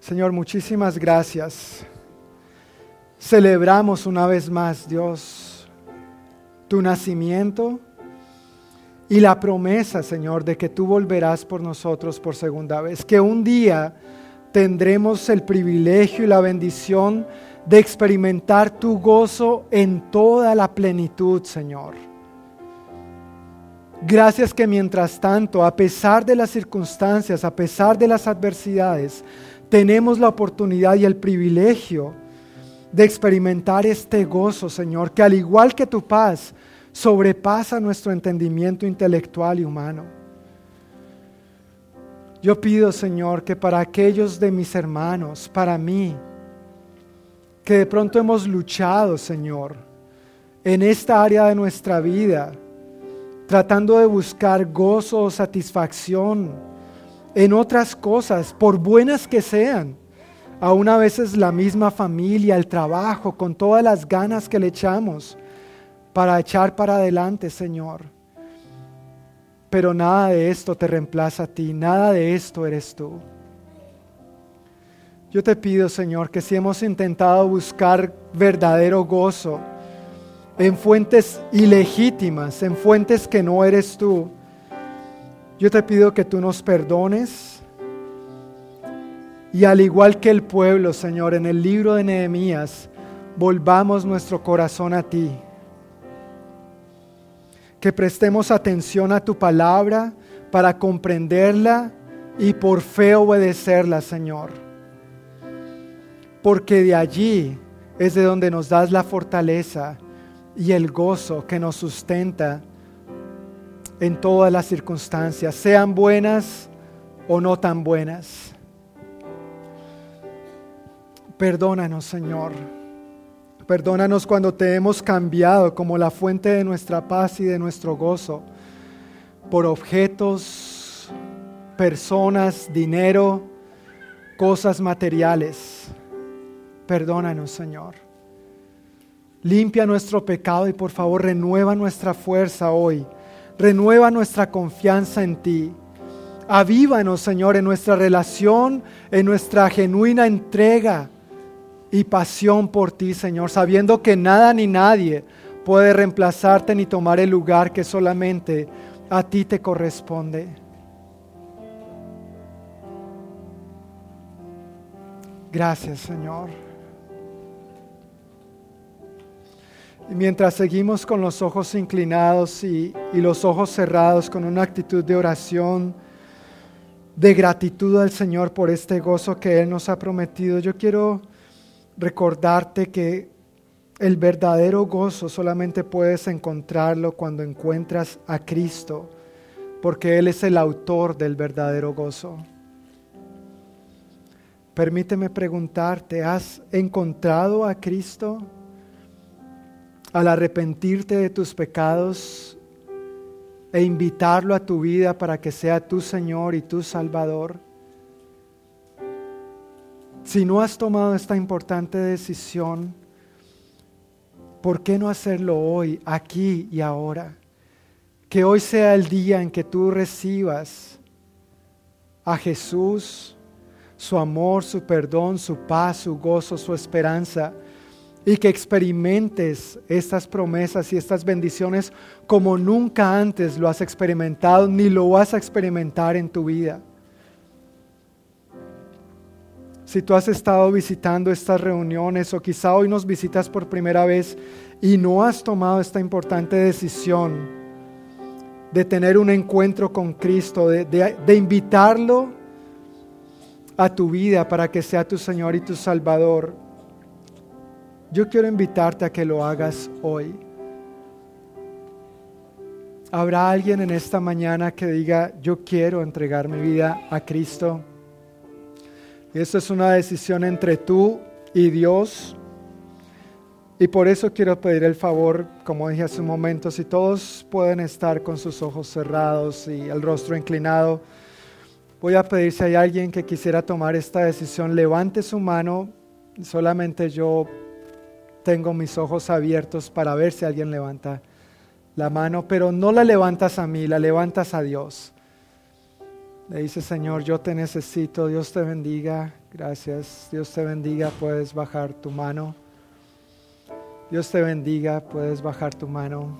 Señor, muchísimas gracias. Celebramos una vez más, Dios, tu nacimiento y la promesa, Señor, de que tú volverás por nosotros por segunda vez, que un día tendremos el privilegio y la bendición de experimentar tu gozo en toda la plenitud, Señor. Gracias que mientras tanto, a pesar de las circunstancias, a pesar de las adversidades, tenemos la oportunidad y el privilegio de experimentar este gozo, Señor, que al igual que tu paz, sobrepasa nuestro entendimiento intelectual y humano. Yo pido, Señor, que para aquellos de mis hermanos, para mí, que de pronto hemos luchado, Señor, en esta área de nuestra vida, tratando de buscar gozo o satisfacción en otras cosas, por buenas que sean, aún a veces la misma familia, el trabajo, con todas las ganas que le echamos, para echar para adelante, Señor. Pero nada de esto te reemplaza a ti, nada de esto eres tú. Yo te pido, Señor, que si hemos intentado buscar verdadero gozo en fuentes ilegítimas, en fuentes que no eres tú, yo te pido que tú nos perdones. Y al igual que el pueblo, Señor, en el libro de Nehemías, volvamos nuestro corazón a ti que prestemos atención a tu palabra para comprenderla y por fe obedecerla, Señor. Porque de allí es de donde nos das la fortaleza y el gozo que nos sustenta en todas las circunstancias, sean buenas o no tan buenas. Perdónanos, Señor. Perdónanos cuando te hemos cambiado como la fuente de nuestra paz y de nuestro gozo por objetos, personas, dinero, cosas materiales. Perdónanos, Señor. Limpia nuestro pecado y por favor renueva nuestra fuerza hoy. Renueva nuestra confianza en ti. Avívanos, Señor, en nuestra relación, en nuestra genuina entrega y pasión por ti, Señor, sabiendo que nada ni nadie puede reemplazarte ni tomar el lugar que solamente a ti te corresponde. Gracias, Señor. Y mientras seguimos con los ojos inclinados y, y, los ojos cerrados con una actitud de oración, de gratitud al Señor por este gozo que Él nos ha prometido, yo quiero recordarte que el verdadero gozo solamente puedes encontrarlo cuando encuentras a Cristo, porque Él es el autor del verdadero gozo. Permíteme preguntarte, ¿has encontrado a Cristo? Al arrepentirte de tus pecados e invitarlo a tu vida para que sea tu Señor y tu Salvador. Si no has tomado esta importante decisión, ¿por qué no hacerlo hoy, aquí y ahora? Que hoy sea el día en que tú recibas a Jesús, su amor, su perdón, su paz, su gozo, su esperanza, y que experimentes estas promesas y estas bendiciones como nunca antes lo has experimentado ni lo vas a experimentar en tu vida. Si tú has estado visitando estas reuniones o quizá hoy nos visitas por primera vez y no has tomado esta importante decisión de tener un encuentro con Cristo, de, de invitarlo a tu vida para que sea tu Señor y tu Salvador, yo quiero invitarte a que lo hagas hoy. ¿Habrá alguien en esta mañana que diga, yo quiero entregar mi vida a Cristo? Esto es una decisión entre tú y Dios. Y por eso quiero pedir el favor, como dije hace un momento, si todos pueden estar con sus ojos cerrados y el rostro inclinado, voy a pedir si hay alguien que quisiera tomar esta decisión, levante su mano. Solamente yo tengo mis ojos abiertos para ver si alguien levanta la mano, pero no la levantas a mí, la levantas a Dios. Le dice, Señor, yo te necesito, Dios te bendiga, gracias, Dios te bendiga, puedes bajar tu mano. Dios te bendiga, puedes bajar tu mano.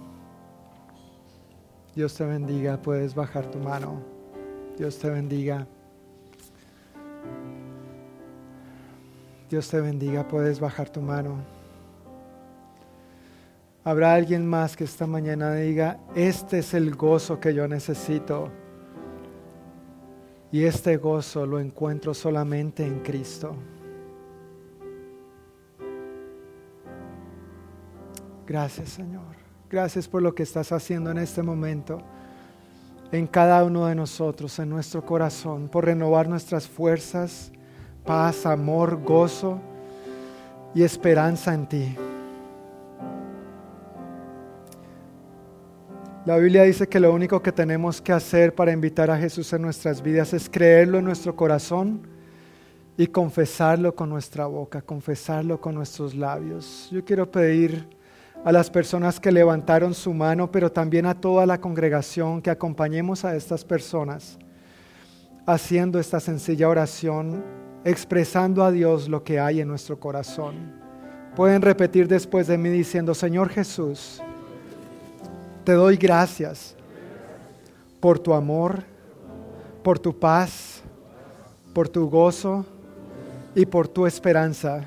Dios te bendiga, puedes bajar tu mano. Dios te bendiga. Dios te bendiga, puedes bajar tu mano. Habrá alguien más que esta mañana diga, este es el gozo que yo necesito. Y este gozo lo encuentro solamente en Cristo. Gracias Señor. Gracias por lo que estás haciendo en este momento, en cada uno de nosotros, en nuestro corazón, por renovar nuestras fuerzas, paz, amor, gozo y esperanza en ti. La Biblia dice que lo único que tenemos que hacer para invitar a Jesús en nuestras vidas es creerlo en nuestro corazón y confesarlo con nuestra boca, confesarlo con nuestros labios. Yo quiero pedir a las personas que levantaron su mano, pero también a toda la congregación que acompañemos a estas personas haciendo esta sencilla oración, expresando a Dios lo que hay en nuestro corazón. Pueden repetir después de mí diciendo, Señor Jesús, te doy gracias por tu amor, por tu paz, por tu gozo y por tu esperanza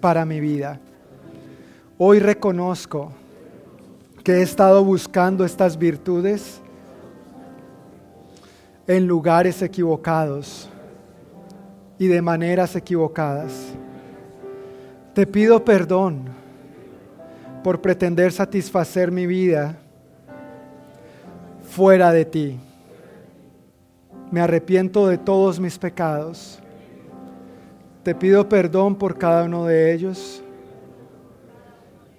para mi vida. Hoy reconozco que he estado buscando estas virtudes en lugares equivocados y de maneras equivocadas. Te pido perdón por pretender satisfacer mi vida fuera de ti. Me arrepiento de todos mis pecados. Te pido perdón por cada uno de ellos.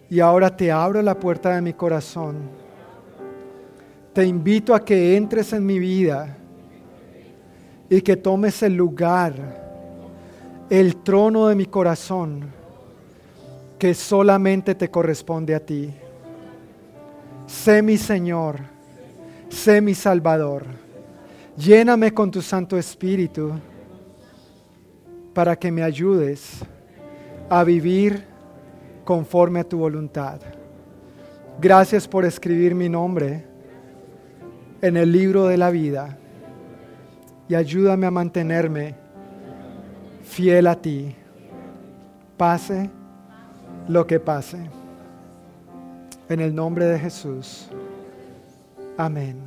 Y ahora te abro la puerta de mi corazón. Te invito a que entres en mi vida y que tomes el lugar, el trono de mi corazón, que solamente te corresponde a ti. Sé mi Señor, sé mi Salvador. Lléname con tu Santo Espíritu para que me ayudes a vivir conforme a tu voluntad. Gracias por escribir mi nombre en el libro de la vida y ayúdame a mantenerme fiel a ti, pase lo que pase. En el nombre de Jesús. Amén.